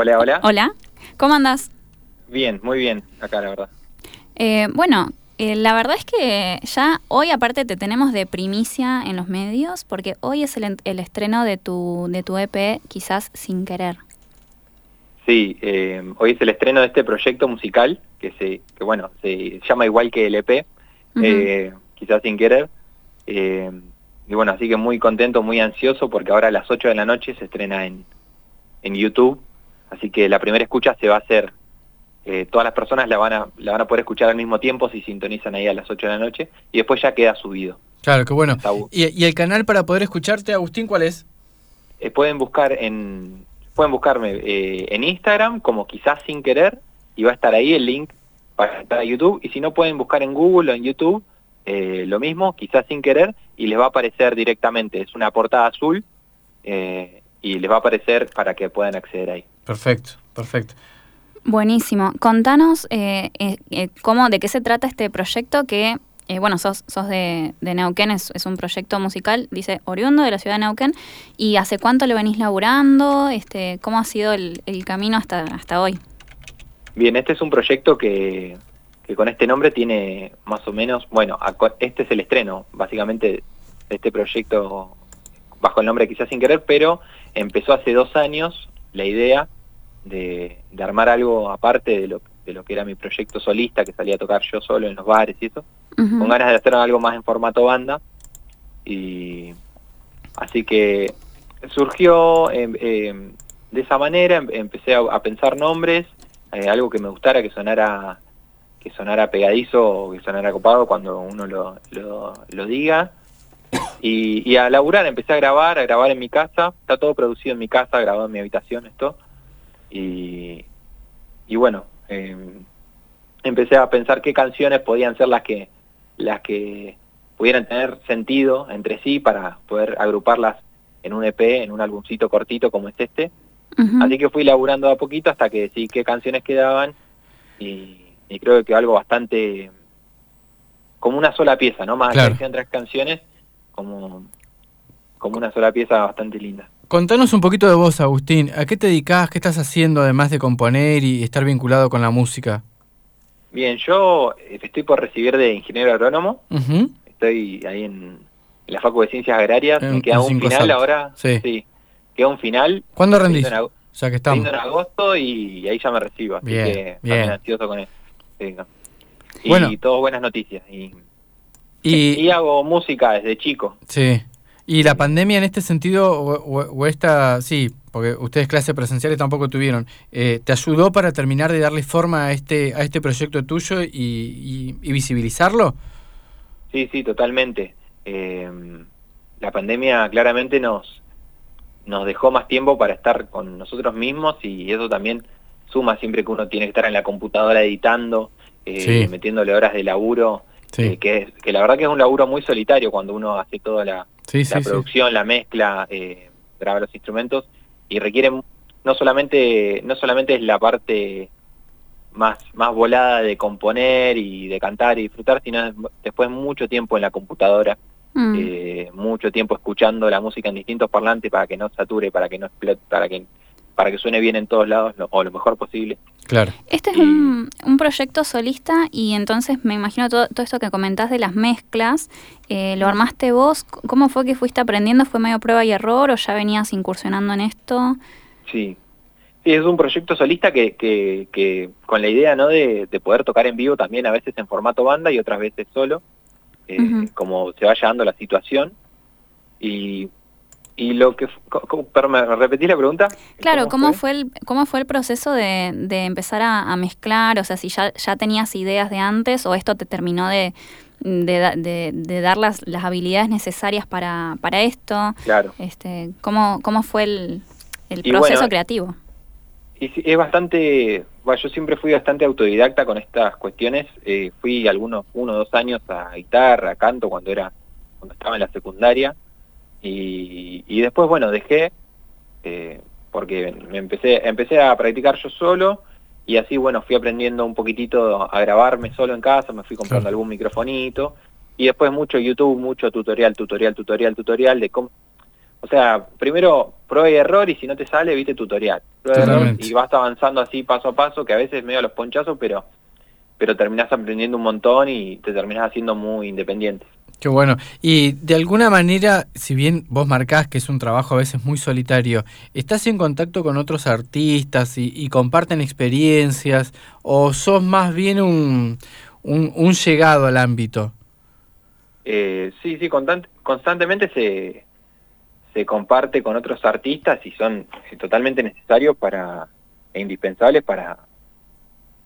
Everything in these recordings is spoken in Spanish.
Hola, hola. Hola, ¿cómo andas? Bien, muy bien, acá la verdad. Eh, bueno, eh, la verdad es que ya hoy aparte te tenemos de primicia en los medios, porque hoy es el, el estreno de tu, de tu EP, quizás sin querer. Sí, eh, hoy es el estreno de este proyecto musical, que se, que bueno, se llama igual que el EP, eh, quizás sin querer. Eh, y bueno, así que muy contento, muy ansioso, porque ahora a las 8 de la noche se estrena en, en YouTube, así que la primera escucha se va a hacer eh, todas las personas la van, a, la van a poder escuchar al mismo tiempo si sintonizan ahí a las 8 de la noche y después ya queda subido. Claro, qué bueno. ¿Y, el canal para poder escucharte, Agustín, cuál es? Eh, pueden buscar en pueden buscarme eh, en Instagram como quizás sin querer y va a estar ahí el link para estar a YouTube y si no pueden buscar en Google o en YouTube lo mismo, quizás sin querer y les va a aparecer directamente, es una portada azul y les va a aparecer para que puedan acceder ahí. Perfecto, perfecto. Buenísimo. Contanos eh, eh, eh, cómo, de qué se trata este proyecto que, bueno, sos, sos de, de Neuquén, es, un proyecto musical, dice oriundo de la ciudad de Neuquén, y hace cuánto lo venís laburando, este, cómo ha sido el, camino hasta, hasta hoy. Bien, este es un proyecto que, que con este nombre tiene más o menos, bueno, este es el estreno, básicamente, de este proyecto bajo el nombre quizás sin querer, pero empezó hace dos años la idea de, armar algo aparte de lo, de lo que era mi proyecto solista, que salía a tocar yo solo en los bares y eso, con ganas de hacer algo más en formato banda. Y así que surgió em, em, de esa manera, em, empecé a, pensar nombres, eh, algo que me gustara, que sonara que sonara pegadizo o que sonara copado cuando uno lo, lo, diga. Y, y, a laburar, empecé a grabar, a grabar en mi casa, está todo producido en mi casa, grabado en mi habitación esto. Y, y bueno, em, empecé a pensar qué canciones podían ser las que, las que pudieran tener sentido entre sí para poder agruparlas en un EP, en un álbumcito cortito como es este. Así que fui laburando a poquito hasta que decidí qué canciones quedaban y, creo que algo bastante como una sola pieza, ¿no? Más que sean tres canciones, como, como una sola pieza bastante linda. Contanos un poquito de vos, Agustín. ¿A qué te dedicás? ¿Qué estás haciendo además de componer y estar vinculado con la música? Bien, yo eh, estoy por recibir de ingeniero agrónomo. Estoy ahí en, la Facultad de Ciencias Agrarias. Me queda un final ahora. Sí. Queda un final. ¿Cuándo rendís? ya que estamos. en agosto y ahí ya me recibo. Así bien, que bien. ansioso con eso. Y bueno. todo buenas noticias. Y, y, hago música desde chico. Sí. ¿Y la pandemia en este sentido, o, esta, sí, porque ustedes clases presenciales tampoco tuvieron, eh, ¿te ayudó para terminar de darle forma a este, a este proyecto tuyo y, visibilizarlo? Sí, sí, totalmente. Em, la pandemia claramente nos, nos dejó más tiempo para estar con nosotros mismos y eso también suma siempre que uno tiene que estar en la computadora editando, eh, metiéndole horas de laburo, eh, que, que la verdad que es un laburo muy solitario cuando uno hace toda la la producción, la mezcla, eh, graba los instrumentos y requiere no solamente no solamente es la parte más más volada de componer y de cantar y disfrutar, sino después mucho tiempo en la computadora, mm. eh, mucho tiempo escuchando la música en distintos parlantes para que no sature, para que no explote, para que para que suene bien en todos lados o lo mejor posible. Claro. Este es un, un, proyecto solista y entonces me imagino todo, todo esto que comentás de las mezclas, eh, ¿lo armaste vos? ¿Cómo fue que fuiste aprendiendo? ¿Fue medio prueba y error o ya venías incursionando en esto? Sí, sí es un proyecto solista que, que, que con la idea ¿no? de, de, poder tocar en vivo también a veces en formato banda y otras veces solo, eh, como se vaya dando la situación. Y y lo que pero me repetí la pregunta claro cómo, fue? el cómo fue el proceso de, de empezar a, mezclar o sea si ya, ya tenías ideas de antes o esto te terminó de de, de, dar las, las habilidades necesarias para, para esto. Claro. Este cómo cómo fue el, el proceso creativo y es bastante bueno, yo siempre fui bastante autodidacta con estas cuestiones. Eh, fui algunos uno o dos años a guitarra a canto cuando era cuando estaba en la secundaria y, y después, bueno, dejé, eh, porque me empecé, empecé a practicar yo solo y así, bueno, fui aprendiendo un poquitito a grabarme solo en casa, me fui comprando algún microfonito y después mucho YouTube, mucho tutorial, tutorial, tutorial, tutorial de cómo, O sea, primero prueba y error y si no te sale, viste tutorial. Prueba y error y vas avanzando así paso a paso, que a veces medio a los ponchazos, pero pero terminás aprendiendo un montón y te terminás haciendo muy independiente. Qué bueno. Y de alguna manera, si bien vos marcás que es un trabajo a veces muy solitario, ¿estás en contacto con otros artistas y, comparten experiencias? ¿O sos más bien un, un, un llegado al ámbito? Eh, sí, sí, constant- constantemente se, se comparte con otros artistas y son eh, totalmente necesarios para e indispensables para,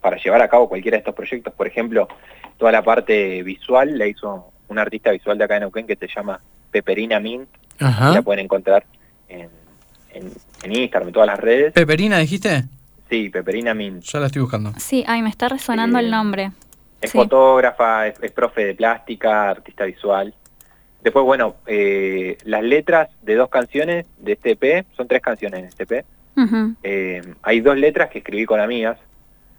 para llevar a cabo cualquiera de estos proyectos. Por ejemplo, toda la parte visual la hizo un artista visual de acá en Neuquén que se llama Peperina Mint, Ajá. la pueden encontrar en, en, en Instagram, en todas las redes. ¿Peperina dijiste? Sí, Peperina Mint. Ya la estoy buscando. Sí, ay, me está resonando Eh, el nombre. Es Sí. fotógrafa, es, es profe de plástica, artista visual. Después, bueno, eh, las letras de dos canciones de este EP, son tres canciones en este EP. Eh, hay dos letras que escribí con amigas.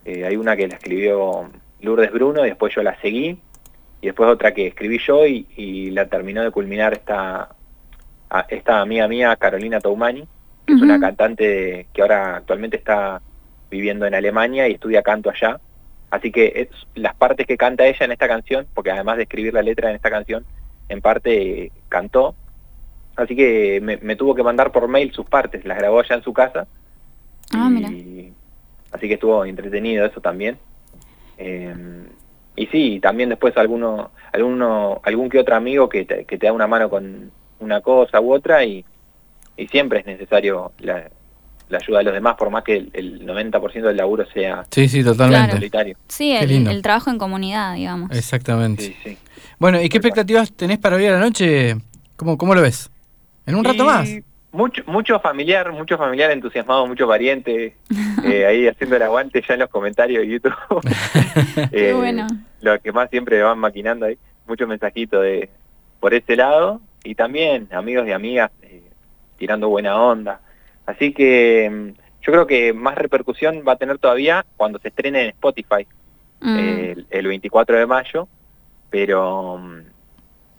Eh, hay una que la escribió Lourdes Bruno y después yo la seguí. Y después otra que escribí yo y, y la terminó de culminar esta, a- esta amiga mía, Carolina Toumani, que es una cantante que ahora actualmente está viviendo en Alemania y estudia canto allá. Así que es, las partes que canta ella en esta canción, porque además de escribir la letra en esta canción, en parte eh, cantó. Así que me, me tuvo que mandar por mail sus partes, las grabó allá en su casa. Ah, mira. Así que estuvo entretenido eso también. Eh, y sí, también después alguno, alguno, algún que otro amigo que te, que te da una mano con una cosa u otra y, y siempre es necesario la, la ayuda de los demás, por más que el, el 90% del laburo sea Sí, sí, totalmente. Solitario. Sí, el, el trabajo en comunidad, digamos. Exactamente. Sí, sí. Bueno, ¿y qué expectativas tenés para hoy a la noche? ¿Cómo, cómo lo ves? ¿En un rato más? Mucho, mucho familiar, mucho familiar entusiasmado, mucho pariente, eh, ahí haciendo el aguante ya en los comentarios de YouTube. Qué Eh, bueno. Lo que más siempre van maquinando ahí, muchos mensajitos de por ese lado y también amigos y amigas eh, tirando buena onda. Así que mm, yo creo que más repercusión va a tener todavía cuando se estrene en Spotify Mm. el, el 24 de mayo, pero mm,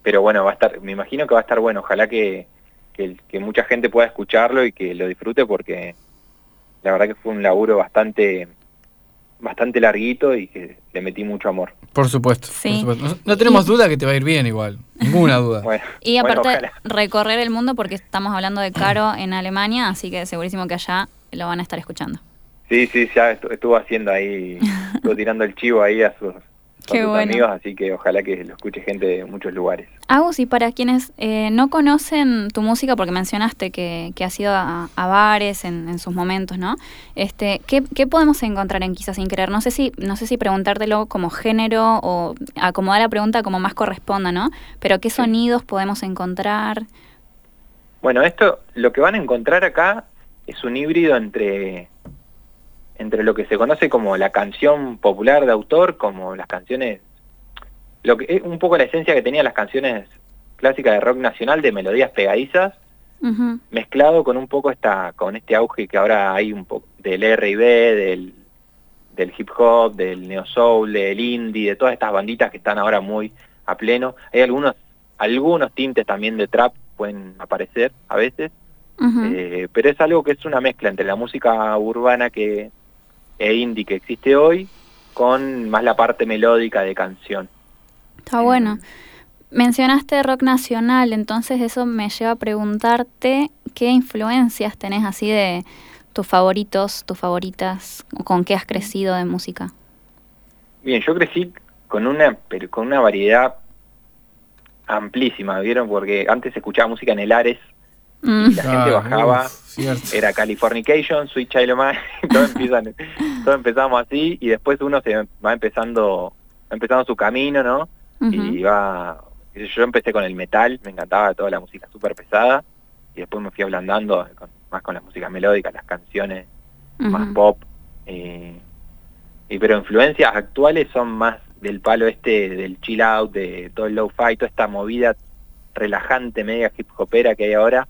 pero bueno, va a estar, me imagino que va a estar bueno, ojalá que, que, que mucha gente pueda escucharlo y que lo disfrute porque la verdad que fue un laburo bastante bastante larguito y que le metí mucho amor. Por supuesto. por supuesto. No, no tenemos duda que te va a ir bien igual. Ninguna duda. Bueno, Y bueno, aparte, ojalá. recorrer el mundo porque estamos hablando de Caro en Alemania, así que segurísimo que allá lo van a estar escuchando. Sí, sí, ya estu- estuvo haciendo ahí, estuvo tirando el chivo ahí a sus, Qué sus bueno. amigos, así que ojalá que lo escuche gente de muchos lugares. Agus, y para quienes eh, no conocen tu música, porque mencionaste que, que has ido a, a bares en, en sus momentos, ¿no? Este, ¿qué, qué podemos encontrar en Quizás Sin Querer? No sé si, no sé si preguntártelo como género o acomodar la pregunta como más corresponda, ¿no? Pero ¿qué sonidos podemos encontrar? Bueno, esto, lo que van a encontrar acá es un híbrido entre, entre lo que se conoce como la canción popular de autor, como las canciones, lo que es un poco la esencia que tenían las canciones clásicas de rock nacional, de melodías pegadizas, mezclado con un poco esta, con este auge que ahora hay un poco del R&B, del, del hip hop, del neo soul, del indie, de todas estas banditas que están ahora muy a pleno. Hay algunos, algunos tintes también de trap pueden aparecer a veces, eh, pero es algo que es una mezcla entre la música urbana que e indie que existe hoy con más la parte melódica de canción. Está bueno. Mencionaste rock nacional, entonces eso me lleva a preguntarte qué influencias tenés así de tus favoritos, tus favoritas, o con qué has crecido de música. Bien, yo crecí con una pero con una variedad amplísima, ¿vieron? Porque antes escuchaba música en el Ares, Mm, la gente bajaba, uf, cierto. era Californication, Sweet Child O' Mine, todos, empiezan, todos empezamos así y después uno se va empezando, va empezando su camino, ¿no? Y ujú. va, yo empecé con el metal, me encantaba toda la música súper pesada y después me fui ablandando con- más con las músicas melódicas, las canciones más pop. eh, y pero influencias actuales son más del palo este del chill out, de todo el low-fi, toda esta movida relajante, media hip hopera que hay ahora.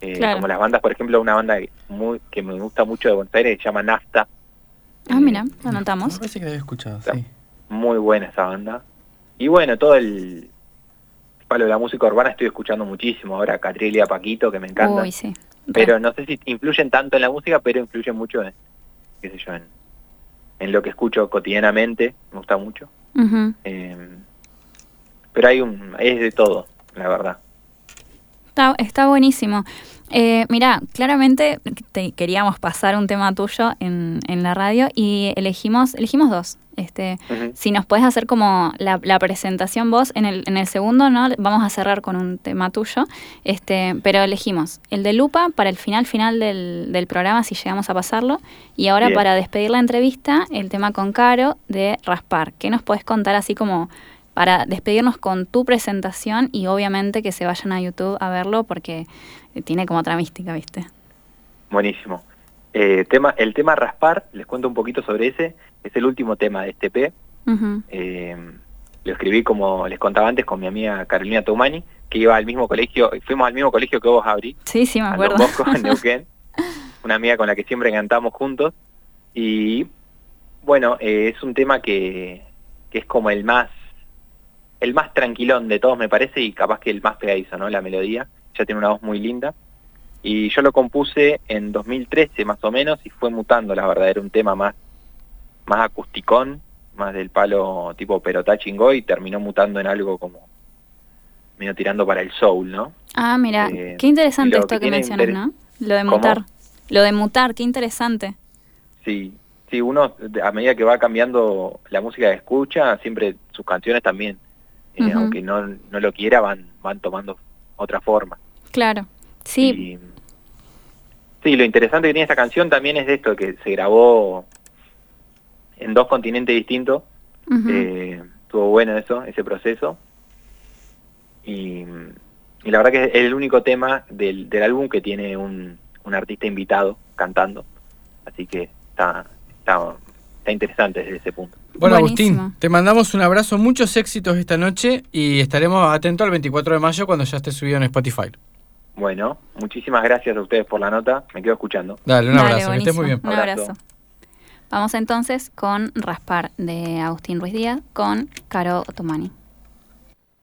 Eh, Claro. Como las bandas, por ejemplo, una banda que muy, que me gusta mucho de Buenos Aires que se llama Nafta. Ah, mira, lo anotamos. parece que la había escuchado, Está. sí. muy buena esa banda. Y bueno, todo el palo de la música urbana estoy escuchando muchísimo ahora Catriel y a Paquito, que me encanta. Uy, sí. Pero no sé si influyen tanto en la música, pero influyen mucho en, qué sé yo, en, en lo que escucho cotidianamente, me gusta mucho. Eh, pero hay un, es de todo, la verdad. Está, está buenísimo. Eh, mira, claramente te queríamos pasar un tema tuyo en, en la radio y elegimos, elegimos dos. Este, si nos puedes hacer como la, la presentación vos en el, en el segundo, ¿no? Vamos a cerrar con un tema tuyo. Este, pero elegimos el de Lupa para el final final del, del programa, si llegamos a pasarlo. Y ahora Bien. para despedir la entrevista, el tema con Caro de Raspar. ¿Qué nos puedes contar así como para despedirnos con tu presentación y obviamente que se vayan a YouTube a verlo porque tiene como otra mística, ¿viste? Buenísimo. Eh, tema, el tema Raspar, les cuento un poquito sobre ese, es el último tema de este P. Eh, lo escribí, como les contaba antes, con mi amiga Carolina Tomani, que iba al mismo colegio, fuimos al mismo colegio que vos, Abri, Sí, sí, me acuerdo. Bosco, en Neuquén. Una amiga con la que siempre cantamos juntos. Y bueno, eh, es un tema que, que es como el más el más tranquilón de todos, me parece, y capaz que el más pegadizo, ¿no? La melodía. Ya tiene una voz muy linda. Y yo lo compuse en 2013 más o menos y fue mutando, la verdad, era un tema más, más acusticón, más del palo tipo perotá chingó y terminó mutando en algo como medio tirando para el soul, ¿no? Ah, mira, Eh, qué interesante esto que que mencionas, ¿no? Lo de ¿Cómo? mutar. Lo de mutar, qué interesante. Sí, sí, uno a medida que va cambiando la música que escucha, siempre sus canciones también, eh, aunque no, no lo quiera, van, van tomando otra forma. Claro. Sí, Y- sí, lo interesante que tiene esta canción también es de esto, que se grabó en dos continentes distintos. Eh, estuvo bueno eso, ese proceso. Y, y la verdad que es el único tema del, del álbum que tiene un, un artista invitado cantando. Así que está, está, está interesante desde ese punto. Bueno, Buenísimo. Agustín, te mandamos un abrazo, muchos éxitos esta noche y estaremos atentos al 24 de mayo cuando ya esté subido en Spotify. Bueno, muchísimas gracias a ustedes por la nota. Me quedo escuchando. Dale, un Dale, abrazo, que estés muy bien. Un Abrazo. abrazo. Vamos entonces con Raspar de Agustín Ruiz Díaz con Caro Otomani.